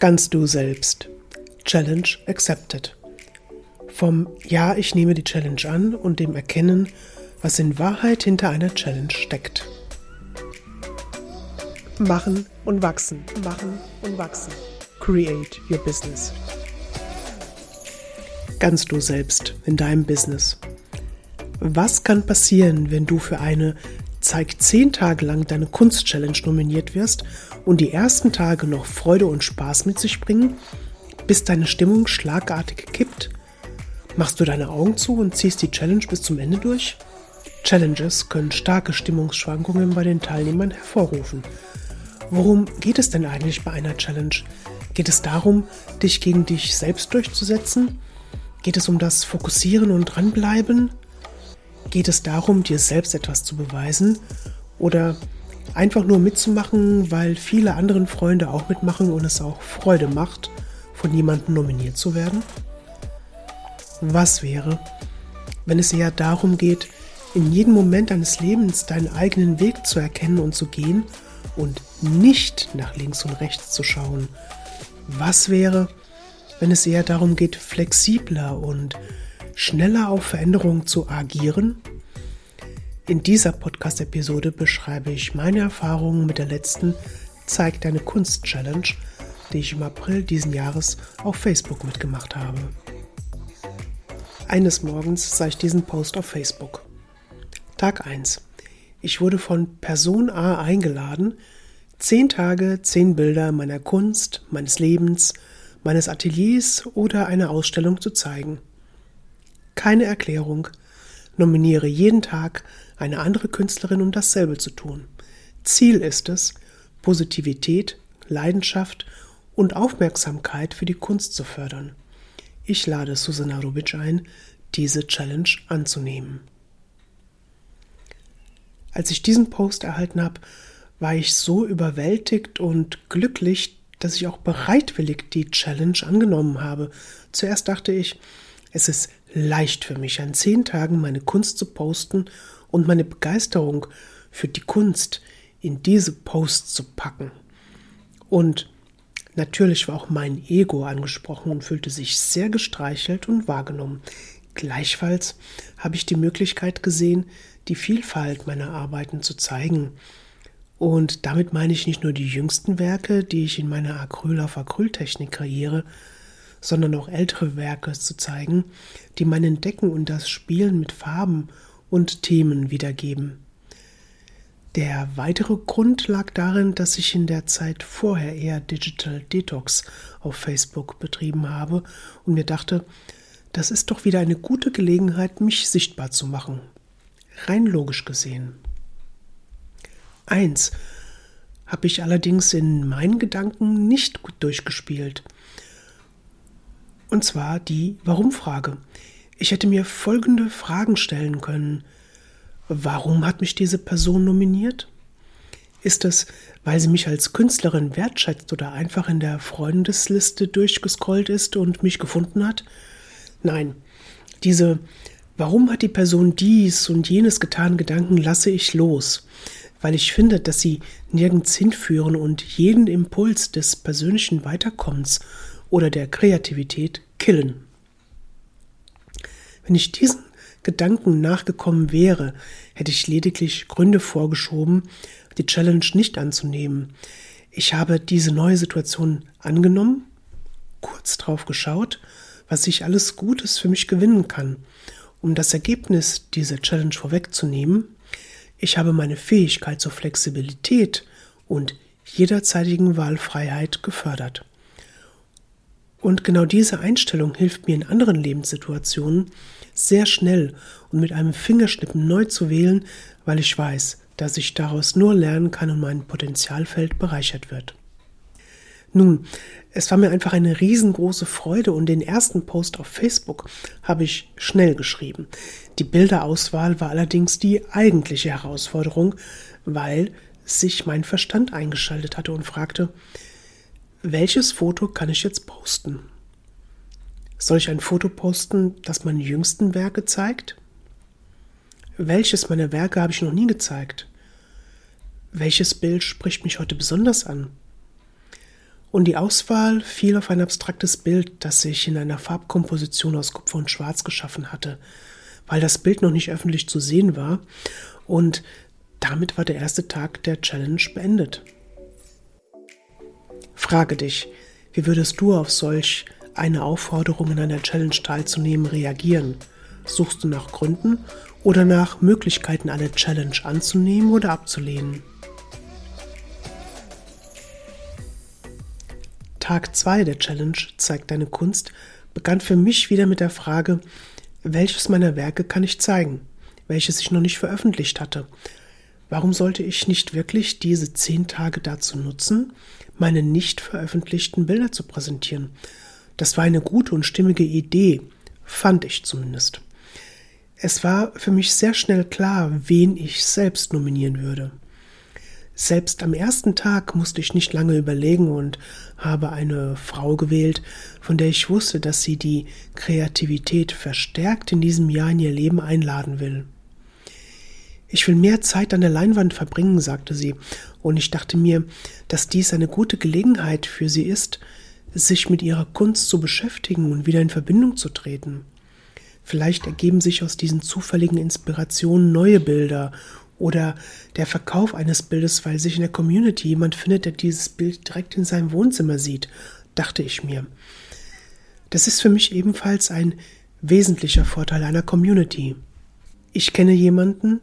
Ganz du selbst. Challenge accepted. Vom Ja, ich nehme die Challenge an und dem Erkennen, was in Wahrheit hinter einer Challenge steckt. Machen und wachsen, machen und wachsen. Create your business. Ganz du selbst in deinem Business. Was kann passieren, wenn du für eine Zeig zehn Tage lang deine Kunst-Challenge nominiert wirst und die ersten Tage noch Freude und Spaß mit sich bringen, bis deine Stimmung schlagartig kippt? Machst du deine Augen zu und ziehst die Challenge bis zum Ende durch? Challenges können starke Stimmungsschwankungen bei den Teilnehmern hervorrufen. Worum geht es denn eigentlich bei einer Challenge? Geht es darum, dich gegen dich selbst durchzusetzen? Geht es um das Fokussieren und Dranbleiben? Geht es darum, dir selbst etwas zu beweisen oder einfach nur mitzumachen, weil viele anderen Freunde auch mitmachen und es auch Freude macht, von jemandem nominiert zu werden? Was wäre, wenn es eher darum geht, in jedem Moment deines Lebens deinen eigenen Weg zu erkennen und zu gehen und nicht nach links und rechts zu schauen? Was wäre, wenn es eher darum geht, flexibler und schneller auf Veränderungen zu agieren? In dieser Podcast-Episode beschreibe ich meine Erfahrungen mit der letzten Zeig deine Kunst Challenge, die ich im April diesen Jahres auf Facebook mitgemacht habe. Eines Morgens sah ich diesen Post auf Facebook. Tag 1. Ich wurde von Person A eingeladen, zehn Tage, zehn Bilder meiner Kunst, meines Lebens, meines Ateliers oder einer Ausstellung zu zeigen keine Erklärung. Nominiere jeden Tag eine andere Künstlerin, um dasselbe zu tun. Ziel ist es, Positivität, Leidenschaft und Aufmerksamkeit für die Kunst zu fördern. Ich lade Susanna Rubic ein, diese Challenge anzunehmen. Als ich diesen Post erhalten habe, war ich so überwältigt und glücklich, dass ich auch bereitwillig die Challenge angenommen habe. Zuerst dachte ich, es ist leicht für mich, an zehn Tagen meine Kunst zu posten und meine Begeisterung für die Kunst in diese Posts zu packen. Und natürlich war auch mein Ego angesprochen und fühlte sich sehr gestreichelt und wahrgenommen. Gleichfalls habe ich die Möglichkeit gesehen, die Vielfalt meiner Arbeiten zu zeigen. Und damit meine ich nicht nur die jüngsten Werke, die ich in meiner Acryl auf Acryltechnik kreiere, sondern auch ältere Werke zu zeigen, die mein Entdecken und das Spielen mit Farben und Themen wiedergeben. Der weitere Grund lag darin, dass ich in der Zeit vorher eher Digital Detox auf Facebook betrieben habe und mir dachte, das ist doch wieder eine gute Gelegenheit, mich sichtbar zu machen. Rein logisch gesehen. Eins habe ich allerdings in meinen Gedanken nicht gut durchgespielt – und zwar die Warum-Frage. Ich hätte mir folgende Fragen stellen können. Warum hat mich diese Person nominiert? Ist es, weil sie mich als Künstlerin wertschätzt oder einfach in der Freundesliste durchgescrollt ist und mich gefunden hat? Nein, diese Warum hat die Person dies und jenes getan Gedanken lasse ich los, weil ich finde, dass sie nirgends hinführen und jeden Impuls des persönlichen Weiterkommens oder der Kreativität killen. Wenn ich diesen Gedanken nachgekommen wäre, hätte ich lediglich Gründe vorgeschoben, die Challenge nicht anzunehmen. Ich habe diese neue Situation angenommen, kurz drauf geschaut, was ich alles Gutes für mich gewinnen kann, um das Ergebnis dieser Challenge vorwegzunehmen. Ich habe meine Fähigkeit zur Flexibilität und jederzeitigen Wahlfreiheit gefördert. Und genau diese Einstellung hilft mir in anderen Lebenssituationen sehr schnell und mit einem Fingerschnippen neu zu wählen, weil ich weiß, dass ich daraus nur lernen kann und mein Potenzialfeld bereichert wird. Nun, es war mir einfach eine riesengroße Freude und den ersten Post auf Facebook habe ich schnell geschrieben. Die Bilderauswahl war allerdings die eigentliche Herausforderung, weil sich mein Verstand eingeschaltet hatte und fragte, welches Foto kann ich jetzt posten? Soll ich ein Foto posten, das meine jüngsten Werke zeigt? Welches meiner Werke habe ich noch nie gezeigt? Welches Bild spricht mich heute besonders an? Und die Auswahl fiel auf ein abstraktes Bild, das ich in einer Farbkomposition aus Kupfer und Schwarz geschaffen hatte, weil das Bild noch nicht öffentlich zu sehen war. Und damit war der erste Tag der Challenge beendet. Frage dich, wie würdest du auf solch eine Aufforderung in einer Challenge teilzunehmen reagieren? Suchst du nach Gründen oder nach Möglichkeiten, eine Challenge anzunehmen oder abzulehnen? Tag 2 der Challenge zeigt deine Kunst begann für mich wieder mit der Frage, welches meiner Werke kann ich zeigen, welches ich noch nicht veröffentlicht hatte. Warum sollte ich nicht wirklich diese zehn Tage dazu nutzen, meine nicht veröffentlichten Bilder zu präsentieren? Das war eine gute und stimmige Idee, fand ich zumindest. Es war für mich sehr schnell klar, wen ich selbst nominieren würde. Selbst am ersten Tag musste ich nicht lange überlegen und habe eine Frau gewählt, von der ich wusste, dass sie die Kreativität verstärkt in diesem Jahr in ihr Leben einladen will. Ich will mehr Zeit an der Leinwand verbringen, sagte sie, und ich dachte mir, dass dies eine gute Gelegenheit für sie ist, sich mit ihrer Kunst zu beschäftigen und wieder in Verbindung zu treten. Vielleicht ergeben sich aus diesen zufälligen Inspirationen neue Bilder oder der Verkauf eines Bildes, weil sich in der Community jemand findet, der dieses Bild direkt in seinem Wohnzimmer sieht, dachte ich mir. Das ist für mich ebenfalls ein wesentlicher Vorteil einer Community. Ich kenne jemanden,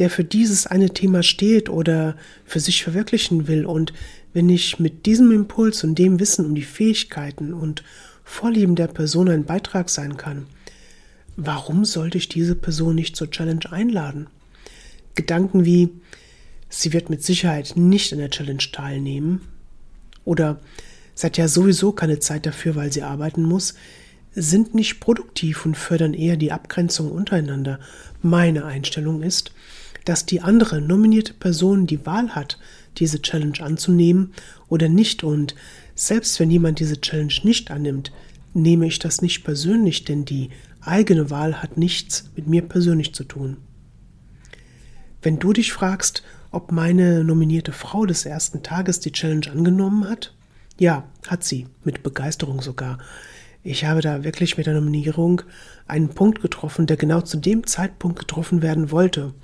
der für dieses eine Thema steht oder für sich verwirklichen will, und wenn ich mit diesem Impuls und dem Wissen um die Fähigkeiten und Vorlieben der Person ein Beitrag sein kann, warum sollte ich diese Person nicht zur Challenge einladen? Gedanken wie, sie wird mit Sicherheit nicht an der Challenge teilnehmen oder sie hat ja sowieso keine Zeit dafür, weil sie arbeiten muss, sind nicht produktiv und fördern eher die Abgrenzung untereinander. Meine Einstellung ist, dass die andere nominierte Person die Wahl hat, diese Challenge anzunehmen oder nicht und selbst wenn jemand diese Challenge nicht annimmt, nehme ich das nicht persönlich, denn die eigene Wahl hat nichts mit mir persönlich zu tun. Wenn du dich fragst, ob meine nominierte Frau des ersten Tages die Challenge angenommen hat? Ja, hat sie, mit Begeisterung sogar. Ich habe da wirklich mit der Nominierung einen Punkt getroffen, der genau zu dem Zeitpunkt getroffen werden wollte.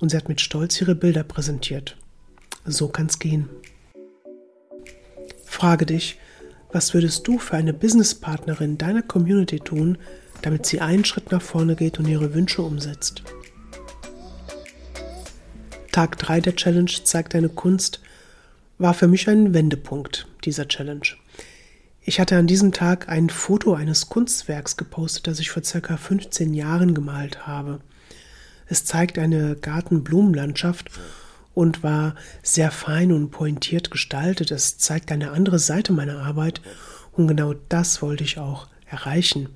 Und sie hat mit Stolz ihre Bilder präsentiert. So kann's gehen. Frage dich, was würdest du für eine Businesspartnerin deiner Community tun, damit sie einen Schritt nach vorne geht und ihre Wünsche umsetzt? Tag 3 der Challenge zeigt deine Kunst war für mich ein Wendepunkt dieser Challenge. Ich hatte an diesem Tag ein Foto eines Kunstwerks gepostet, das ich vor circa 15 Jahren gemalt habe. Es zeigt eine Gartenblumenlandschaft und war sehr fein und pointiert gestaltet. Es zeigt eine andere Seite meiner Arbeit und genau das wollte ich auch erreichen.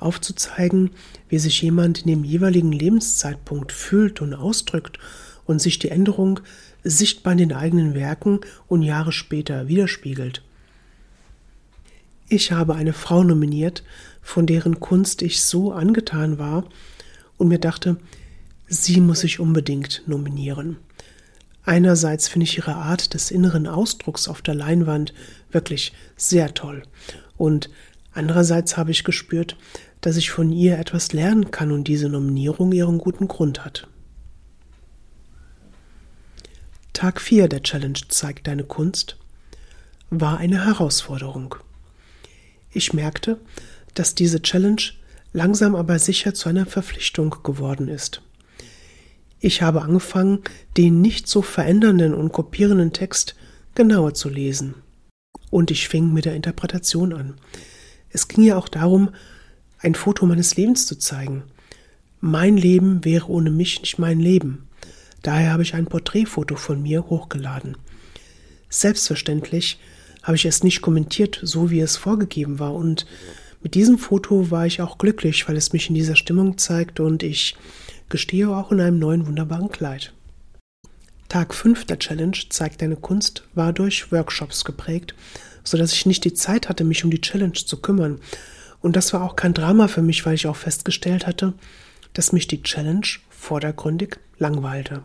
Aufzuzeigen, wie sich jemand in dem jeweiligen Lebenszeitpunkt fühlt und ausdrückt und sich die Änderung sichtbar in den eigenen Werken und Jahre später widerspiegelt. Ich habe eine Frau nominiert, von deren Kunst ich so angetan war und mir dachte, sie muss ich unbedingt nominieren. Einerseits finde ich ihre Art des inneren Ausdrucks auf der Leinwand wirklich sehr toll und andererseits habe ich gespürt, dass ich von ihr etwas lernen kann und diese Nominierung ihren guten Grund hat. Tag 4 der Challenge zeigt deine Kunst war eine Herausforderung. Ich merkte, dass diese Challenge langsam aber sicher zu einer Verpflichtung geworden ist. Ich habe angefangen, den nicht so verändernden und kopierenden Text genauer zu lesen. Und ich fing mit der Interpretation an. Es ging ja auch darum, ein Foto meines Lebens zu zeigen. Mein Leben wäre ohne mich nicht mein Leben. Daher habe ich ein Porträtfoto von mir hochgeladen. Selbstverständlich habe ich es nicht kommentiert, so wie es vorgegeben war, und mit diesem Foto war ich auch glücklich, weil es mich in dieser Stimmung zeigt und ich gestehe auch in einem neuen wunderbaren Kleid. Tag 5 der Challenge zeigt deine Kunst war durch Workshops geprägt, so dass ich nicht die Zeit hatte, mich um die Challenge zu kümmern. Und das war auch kein Drama für mich, weil ich auch festgestellt hatte, dass mich die Challenge vordergründig langweilte.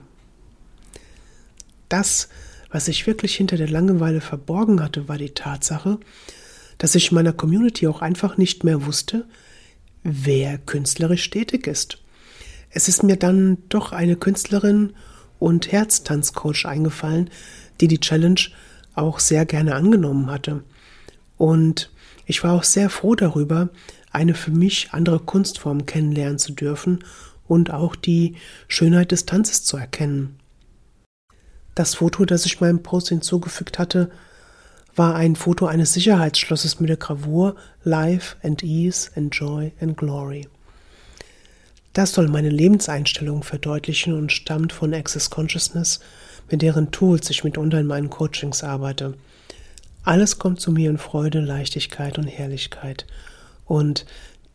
Das Was sich wirklich hinter der Langeweile verborgen hatte, war die Tatsache, dass ich meiner Community auch einfach nicht mehr wusste, wer künstlerisch tätig ist. Es ist mir dann doch eine Künstlerin und Herztanzcoach eingefallen, die die Challenge auch sehr gerne angenommen hatte. Und ich war auch sehr froh darüber, eine für mich andere Kunstform kennenlernen zu dürfen und auch die Schönheit des Tanzes zu erkennen. Das Foto, das ich meinem Post hinzugefügt hatte, war ein Foto eines Sicherheitsschlosses mit der Gravur Life and Ease and Joy and Glory. Das soll meine Lebenseinstellung verdeutlichen und stammt von Access Consciousness, mit deren Tools ich mitunter in meinen Coachings arbeite. Alles kommt zu mir in Freude, Leichtigkeit und Herrlichkeit. Und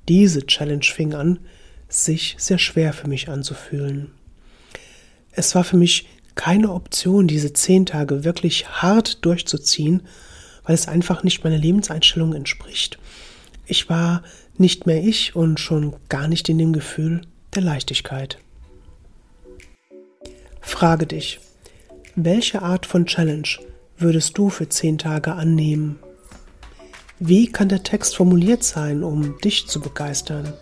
diese Challenge fing an, sich sehr schwer für mich anzufühlen. Es war für mich keine Option, diese zehn Tage wirklich hart durchzuziehen, weil es einfach nicht meiner Lebenseinstellung entspricht. Ich war nicht mehr ich und schon gar nicht in dem Gefühl der Leichtigkeit. Frage dich, welche Art von Challenge würdest du für zehn Tage annehmen? Wie kann der Text formuliert sein, um dich zu begeistern?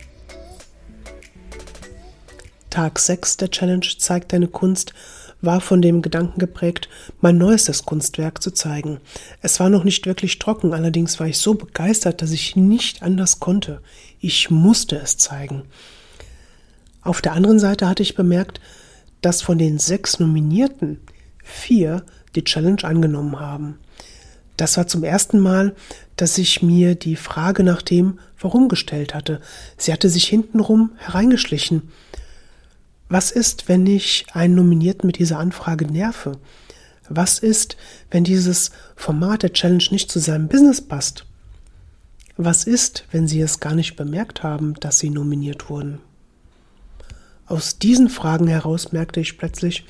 Tag 6 der Challenge zeigt deine Kunst war von dem Gedanken geprägt, mein neuestes Kunstwerk zu zeigen. Es war noch nicht wirklich trocken, allerdings war ich so begeistert, dass ich nicht anders konnte. Ich musste es zeigen. Auf der anderen Seite hatte ich bemerkt, dass von den sechs Nominierten vier die Challenge angenommen haben. Das war zum ersten Mal, dass ich mir die Frage nach dem Warum gestellt hatte. Sie hatte sich hintenrum hereingeschlichen. Was ist, wenn ich einen Nominierten mit dieser Anfrage nerve? Was ist, wenn dieses Format der Challenge nicht zu seinem Business passt? Was ist, wenn Sie es gar nicht bemerkt haben, dass Sie nominiert wurden? Aus diesen Fragen heraus merkte ich plötzlich,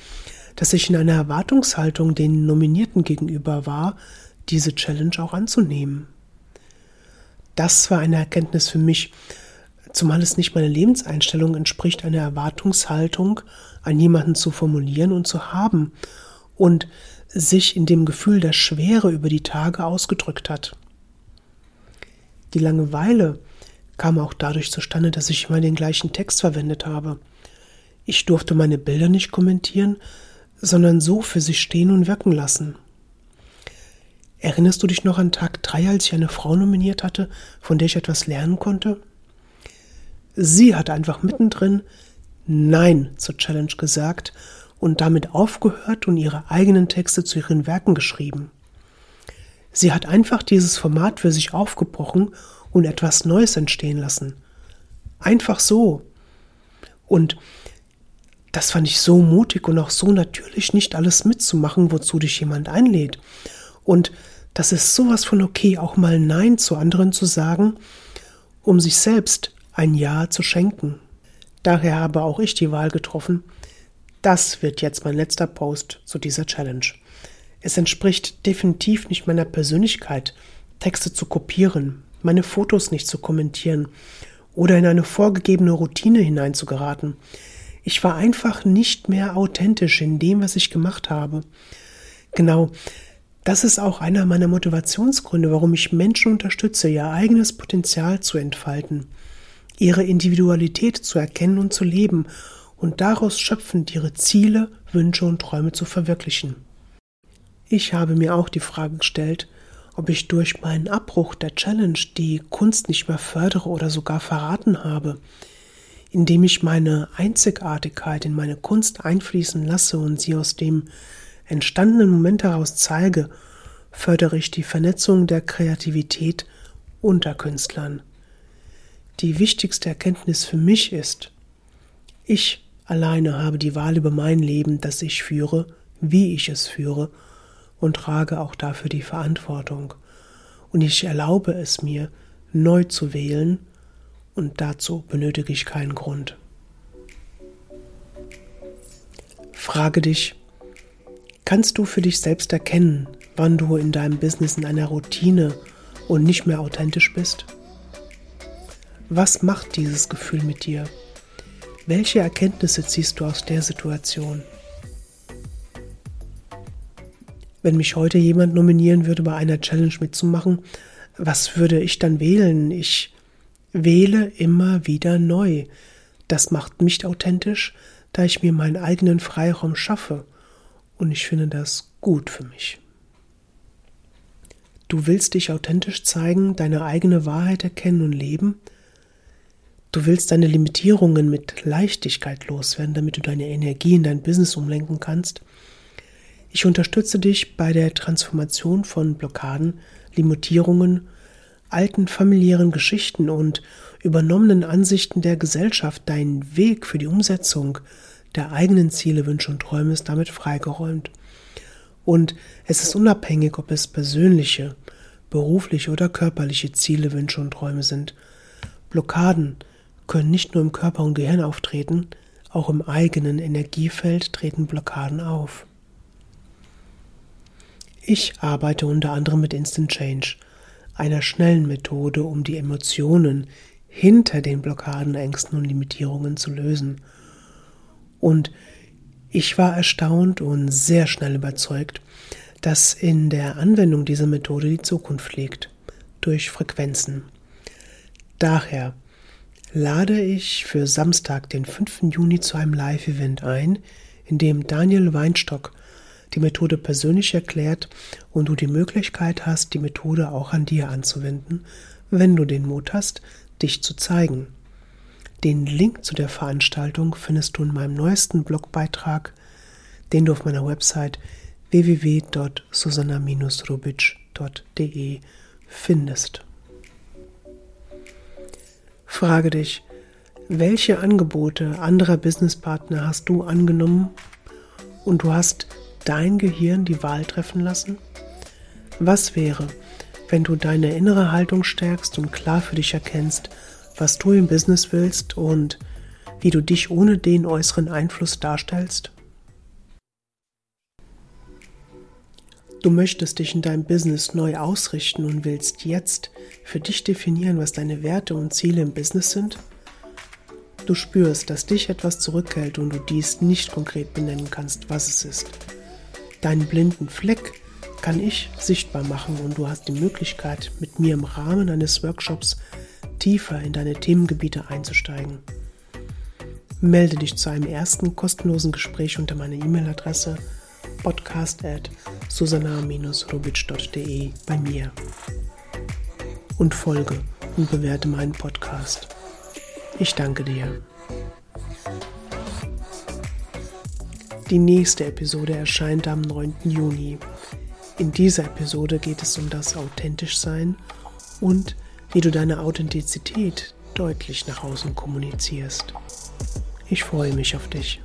dass ich in einer Erwartungshaltung den Nominierten gegenüber war, diese Challenge auch anzunehmen. Das war eine Erkenntnis für mich, zumal es nicht meiner Lebenseinstellung entspricht, eine Erwartungshaltung an jemanden zu formulieren und zu haben und sich in dem Gefühl der Schwere über die Tage ausgedrückt hat. Die Langeweile kam auch dadurch zustande, dass ich immer den gleichen Text verwendet habe. Ich durfte meine Bilder nicht kommentieren, sondern so für sie stehen und wirken lassen. Erinnerst du dich noch an Tag 3, als ich eine Frau nominiert hatte, von der ich etwas lernen konnte? Sie hat einfach mittendrin Nein zur Challenge gesagt und damit aufgehört und ihre eigenen Texte zu ihren Werken geschrieben. Sie hat einfach dieses Format für sich aufgebrochen und etwas Neues entstehen lassen. Einfach so. Und das fand ich so mutig und auch so natürlich, nicht alles mitzumachen, wozu dich jemand einlädt. Und das ist sowas von okay, auch mal Nein zu anderen zu sagen, um sich selbst ein Ja zu schenken. Daher habe auch ich die Wahl getroffen. Das wird jetzt mein letzter Post zu dieser Challenge. Es entspricht definitiv nicht meiner Persönlichkeit, Texte zu kopieren, meine Fotos nicht zu kommentieren oder in eine vorgegebene Routine hineinzugeraten. Ich war einfach nicht mehr authentisch in dem, was ich gemacht habe. Genau, das ist auch einer meiner Motivationsgründe, warum ich Menschen unterstütze, ihr eigenes Potenzial zu entfalten, ihre Individualität zu erkennen und zu leben und daraus schöpfend ihre Ziele, Wünsche und Träume zu verwirklichen. Ich habe mir auch die Frage gestellt, ob ich durch meinen Abbruch der Challenge die Kunst nicht mehr fördere oder sogar verraten habe, indem ich meine Einzigartigkeit in meine Kunst einfließen lasse und sie aus dem entstandenen Moment heraus zeige, fördere ich die Vernetzung der Kreativität unter Künstlern. Die wichtigste Erkenntnis für mich ist, ich alleine habe die Wahl über mein Leben, das ich führe, wie ich es führe, und trage auch dafür die Verantwortung. Und ich erlaube es mir, neu zu wählen und dazu benötige ich keinen Grund. Frage dich, kannst du für dich selbst erkennen, wann du in deinem Business in einer Routine und nicht mehr authentisch bist? Was macht dieses Gefühl mit dir? Welche Erkenntnisse ziehst du aus der Situation? Wenn mich heute jemand nominieren würde, bei einer Challenge mitzumachen, was würde ich dann wählen? Ich wähle immer wieder neu. Das macht mich authentisch, da ich mir meinen eigenen Freiraum schaffe. Und ich finde das gut für mich. Du willst dich authentisch zeigen, deine eigene Wahrheit erkennen und leben. Du willst deine Limitierungen mit Leichtigkeit loswerden, damit du deine Energie in dein Business umlenken kannst. Ich unterstütze dich bei der Transformation von Blockaden, Limitierungen, alten familiären Geschichten und übernommenen Ansichten der Gesellschaft. Dein Weg für die Umsetzung der eigenen Ziele, Wünsche und Träume ist damit freigeräumt. Und es ist unabhängig, ob es persönliche, berufliche oder körperliche Ziele, Wünsche und Träume sind. Blockaden können nicht nur im Körper und Gehirn auftreten, auch im eigenen Energiefeld treten Blockaden auf. Ich arbeite unter anderem mit Instant Change, einer schnellen Methode, um die Emotionen hinter den Blockaden, Ängsten und Limitierungen zu lösen. Und ich war erstaunt und sehr schnell überzeugt, dass in der Anwendung dieser Methode die Zukunft liegt, durch Frequenzen. Daher lade ich für Samstag, den 5. Juni, zu einem Live-Event ein, in dem Daniel Weinstock die Methode persönlich erklärt und du die Möglichkeit hast, die Methode auch an dir anzuwenden, wenn du den Mut hast, dich zu zeigen. Den Link zu der Veranstaltung findest du in meinem neuesten Blogbeitrag, den du auf meiner Website www.susanna-rubitsch.de findest. Frage dich, welche Angebote anderer Businesspartner hast du angenommen und du hast dein Gehirn die Wahl treffen lassen? Was wäre, wenn du deine innere Haltung stärkst und klar für dich erkennst, was du im Business willst und wie du dich ohne den äußeren Einfluss darstellst? Du möchtest dich in deinem Business neu ausrichten und willst jetzt für dich definieren, was deine Werte und Ziele im Business sind? Du spürst, dass dich etwas zurückhält und du dies nicht konkret benennen kannst, was es ist. Deinen blinden Fleck kann ich sichtbar machen und du hast die Möglichkeit, mit mir im Rahmen eines Workshops tiefer in deine Themengebiete einzusteigen. Melde dich zu einem ersten kostenlosen Gespräch unter meiner E-Mail-Adresse podcast at susanna-rubitsch.de bei mir und folge und bewerte meinen Podcast. Ich danke dir. Die nächste Episode erscheint am 9. Juni. In dieser Episode geht es um das Authentischsein und wie du deine Authentizität deutlich nach außen kommunizierst. Ich freue mich auf dich.